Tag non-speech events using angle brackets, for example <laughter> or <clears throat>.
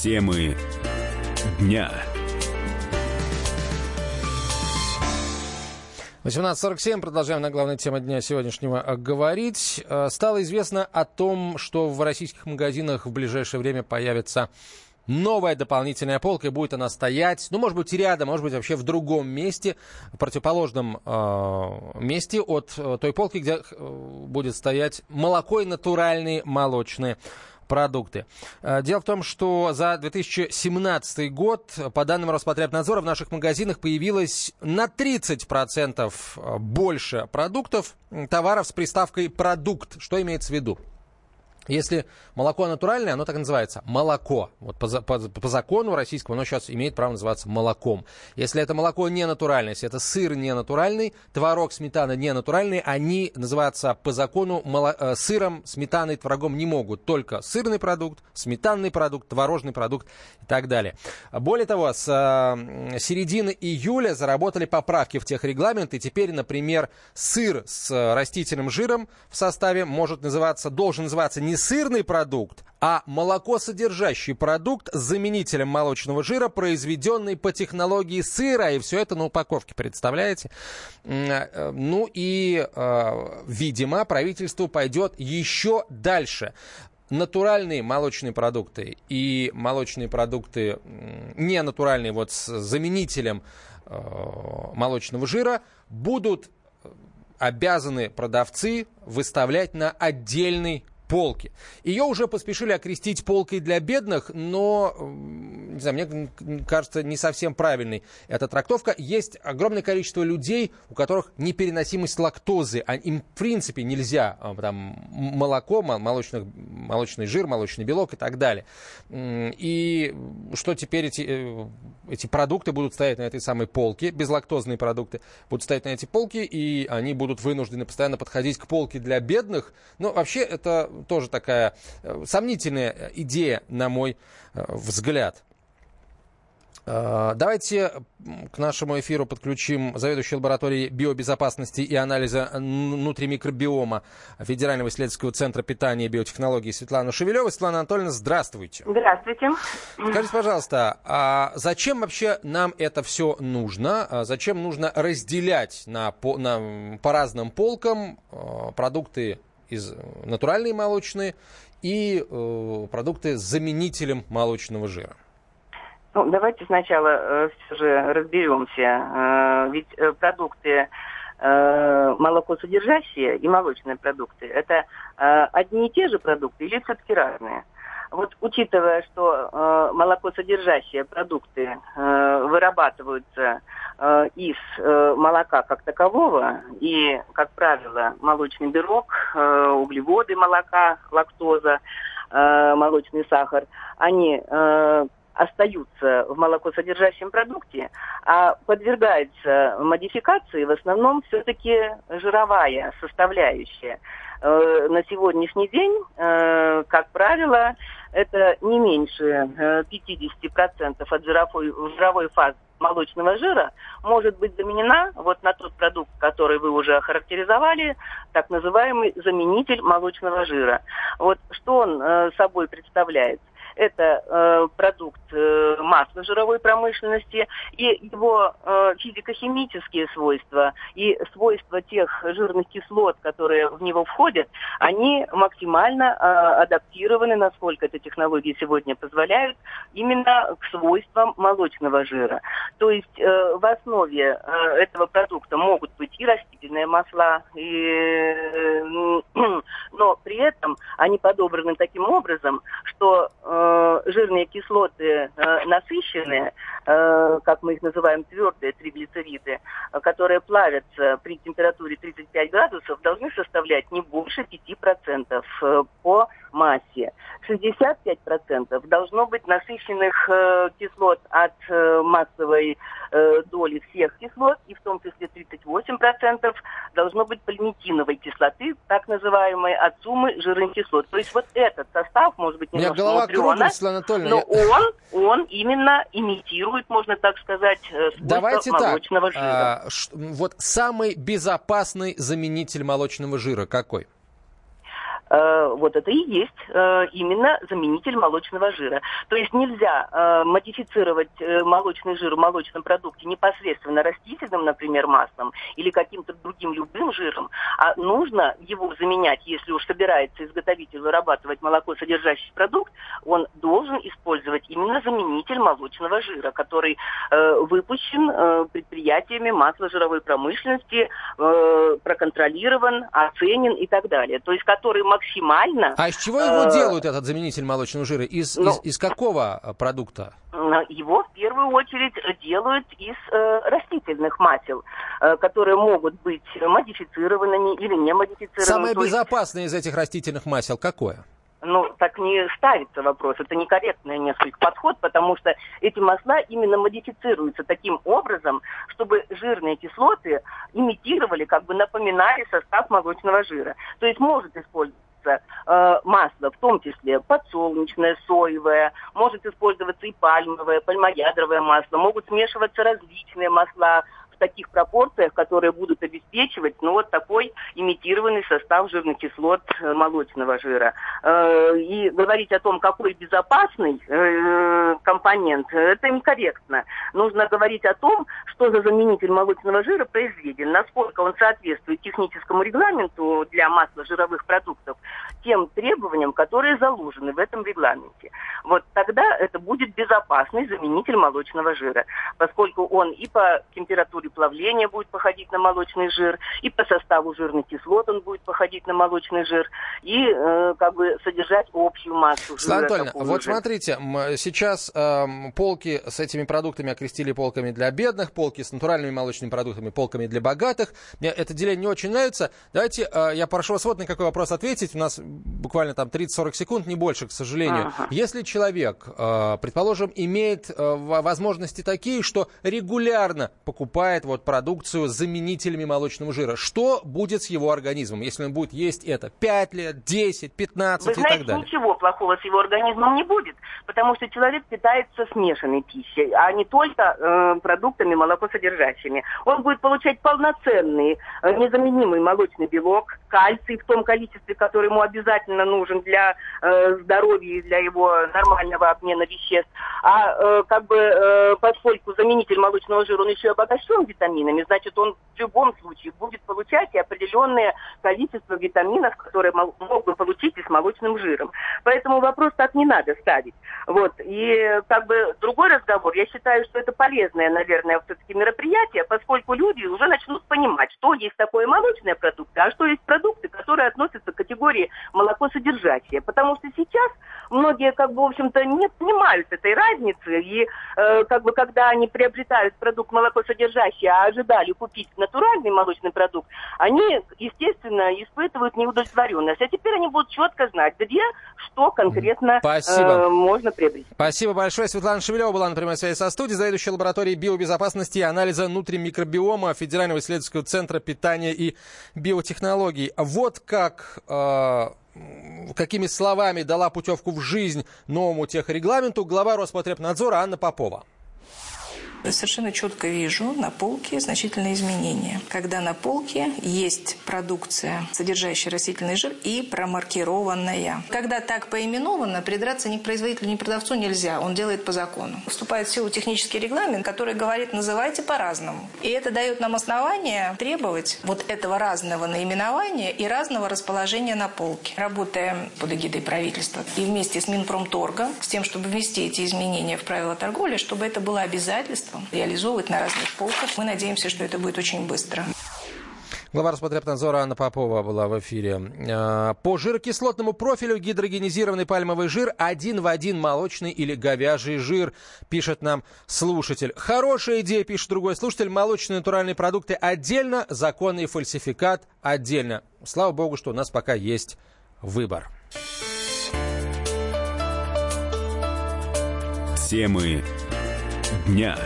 Темы дня. 18.47. Продолжаем на главной теме дня сегодняшнего говорить. Э, стало известно о том, что в российских магазинах в ближайшее время появится новая дополнительная полка, и будет она стоять, ну, может быть, рядом, может быть, вообще в другом месте, противоположном э, месте от э, той полки, где э, будет стоять молоко и натуральные молочные продукты. Э, дело в том, что за 2017 год, по данным Роспотребнадзора, в наших магазинах появилось на 30% больше продуктов, товаров с приставкой «продукт». Что имеется в виду? Если молоко натуральное, оно так и называется молоко. Вот по, по, по закону российскому оно сейчас имеет право называться молоком. Если это молоко не натуральное, если это сыр не натуральный, творог, сметана не натуральные, они называются по закону моло, э, сыром, сметаной, творогом не могут. Только сырный продукт, сметанный продукт, творожный продукт и так далее. Более того, с э, середины июля заработали поправки в техрегламент, и теперь, например, сыр с растительным жиром в составе может называться, должен называться не сырный продукт, а молокосодержащий продукт с заменителем молочного жира, произведенный по технологии сыра. И все это на упаковке, представляете? Э, ну и, э, видимо, правительство пойдет еще дальше натуральные молочные продукты и молочные продукты не натуральные, вот с заменителем э, молочного жира, будут обязаны продавцы выставлять на отдельный полки. Ее уже поспешили окрестить полкой для бедных, но, не знаю, мне кажется, не совсем правильной эта трактовка. Есть огромное количество людей, у которых непереносимость лактозы, а им в принципе нельзя а, там, молоко, молочных, молочный жир, молочный белок и так далее. И что теперь эти, э, эти продукты будут стоять на этой самой полке, безлактозные продукты будут стоять на эти полки, и они будут вынуждены постоянно подходить к полке для бедных. Но вообще это тоже такая э, сомнительная идея, на мой э, взгляд. Э, давайте к нашему эфиру подключим заведующую лабораторией биобезопасности и анализа внутримикробиома Федерального исследовательского центра питания и биотехнологий Светлану Шевелеву. Светлана Анатольевна, здравствуйте. Здравствуйте. Скажите, пожалуйста, а зачем вообще нам это все нужно? А зачем нужно разделять на, по, на, по разным полкам продукты из натуральные молочные и э, продукты с заменителем молочного жира? Ну, давайте сначала э, все же разберемся. Э, ведь э, продукты э, молокосодержащие и молочные продукты это э, одни и те же продукты или все-таки разные? Вот учитывая, что э, молокосодержащие продукты э, вырабатываются э, из э, молока как такового, и, как правило, молочный белок, э, углеводы молока, лактоза, э, молочный сахар, они э, остаются в молокосодержащем продукте, а подвергается модификации в основном все-таки жировая составляющая. Э, на сегодняшний день, э, как правило, это не меньше 50% э, от жировой, жировой фазы молочного жира может быть заменена вот на тот продукт, который вы уже охарактеризовали, так называемый заменитель молочного жира. Вот что он собой представляет? Это э, продукт э, масла жировой промышленности, и его э, физико-химические свойства и свойства тех жирных кислот, которые в него входят, они максимально э, адаптированы, насколько эта технология сегодня позволяет, именно к свойствам молочного жира. То есть э, в основе э, этого продукта могут быть и растительные масла, и, э, <clears throat> но при этом они подобраны таким образом, что жирные кислоты э, насыщенные, э, как мы их называем, твердые триглицериды, которые плавятся при температуре 35 градусов, должны составлять не больше 5% по массе. 65% должно быть насыщенных э, кислот от э, массовой э, доли всех кислот, и в том числе 38% должно быть пальмитиновой кислоты, так называемой от суммы жирных кислот. То есть вот этот состав может быть немножко У меня голова мудрёно, но он, он именно имитирует, можно так сказать, э, Давайте молочного так, жира. А, вот самый безопасный заменитель молочного жира какой? Э, вот это и есть э, именно заменитель молочного жира. То есть нельзя э, модифицировать молочный жир в молочном продукте непосредственно растительным, например, маслом или каким-то другим любым жиром, а нужно его заменять, если уж собирается изготовитель вырабатывать молоко содержащий продукт, он должен использовать именно заменитель молочного жира, который выпущен предприятиями масло-жировой промышленности, проконтролирован, оценен и так далее. То есть который максимально... А из чего его э, делают, этот заменитель молочного жира? Из, ну, из, из какого э, продукта? Его в первую очередь делают из э, растительных масел, э, которые могут быть модифицированными или не модифицированными. Самое безопасное из этих растительных масел какое? ну, так не ставится вопрос. Это некорректный несколько подход, потому что эти масла именно модифицируются таким образом, чтобы жирные кислоты имитировали, как бы напоминали состав молочного жира. То есть может использоваться э, масло, в том числе подсолнечное, соевое, может использоваться и пальмовое, пальмоядровое масло, могут смешиваться различные масла, таких пропорциях, которые будут обеспечивать ну, вот такой имитированный состав жирных кислот э, молочного жира. Э, и говорить о том, какой безопасный э, компонент, это некорректно. Нужно говорить о том, что за заменитель молочного жира произведен, насколько он соответствует техническому регламенту для масла жировых продуктов, тем требованиям, которые заложены в этом регламенте. Вот тогда это будет безопасный заменитель молочного жира, поскольку он и по температуре плавления будет походить на молочный жир, и по составу жирных кислот он будет походить на молочный жир, и э, как бы содержать общую массу жира. Анатольевна, вот жира. смотрите, сейчас э, полки с этими продуктами окрестили полками для бедных, полки с натуральными молочными продуктами, полками для богатых. Мне это деление не очень нравится. Давайте э, я прошу вас вот на какой вопрос ответить. У нас буквально там 30-40 секунд, не больше, к сожалению. Ага. Если человек, э, предположим, имеет э, возможности такие, что регулярно покупает покупает вот продукцию с заменителями молочного жира. Что будет с его организмом, если он будет есть это 5 лет, 10, 15 Вы и знаете, так далее? ничего плохого с его организмом не будет, потому что человек питается смешанной пищей, а не только э, продуктами молокосодержащими. Он будет получать полноценный, э, незаменимый молочный белок, кальций в том количестве, который ему обязательно нужен для э, здоровья и для его нормального обмена веществ. А э, как бы э, поскольку заменитель молочного жира, он еще и обогащен витаминами, значит, он в любом случае будет получать и определенное количество витаминов, которые мог бы получить и с молочным жиром. Поэтому вопрос так не надо ставить. Вот. И как бы другой разговор, я считаю, что это полезное, наверное, все-таки мероприятие, поскольку люди уже начнут понимать, что есть такое молочные продукты, а что есть продукты, которые относятся к категории молокосодержащие. Потому что сейчас многие, как бы, в общем-то, не понимают этой разницы, и э, как бы, когда они приобретают продукт молокосодержащий, а ожидали купить натуральный молочный продукт, они, естественно, испытывают неудовлетворенность. А теперь они будут четко знать, где что конкретно Э, можно приобрести. Спасибо большое. Светлана Шевелева была на прямой связи со студией, заведующая лабораторией биобезопасности и анализа внутримикробиома Федерального исследовательского центра питания и биотехнологий. Вот как... Э, какими словами дала путевку в жизнь новому техрегламенту глава Роспотребнадзора Анна Попова совершенно четко вижу на полке значительные изменения. Когда на полке есть продукция, содержащая растительный жир и промаркированная. Когда так поименовано, придраться ни к производителю, ни к продавцу нельзя. Он делает по закону. Вступает в силу технический регламент, который говорит, называйте по-разному. И это дает нам основание требовать вот этого разного наименования и разного расположения на полке. Работаем под эгидой правительства и вместе с Минпромторгом, с тем, чтобы ввести эти изменения в правила торговли, чтобы это было обязательство производством, реализовывать на разных полках. Мы надеемся, что это будет очень быстро. Глава Роспотребнадзора Анна Попова была в эфире. А, по жирокислотному профилю гидрогенизированный пальмовый жир один в один молочный или говяжий жир, пишет нам слушатель. Хорошая идея, пишет другой слушатель. Молочные натуральные продукты отдельно, законный фальсификат отдельно. Слава богу, что у нас пока есть выбор. Темы дня.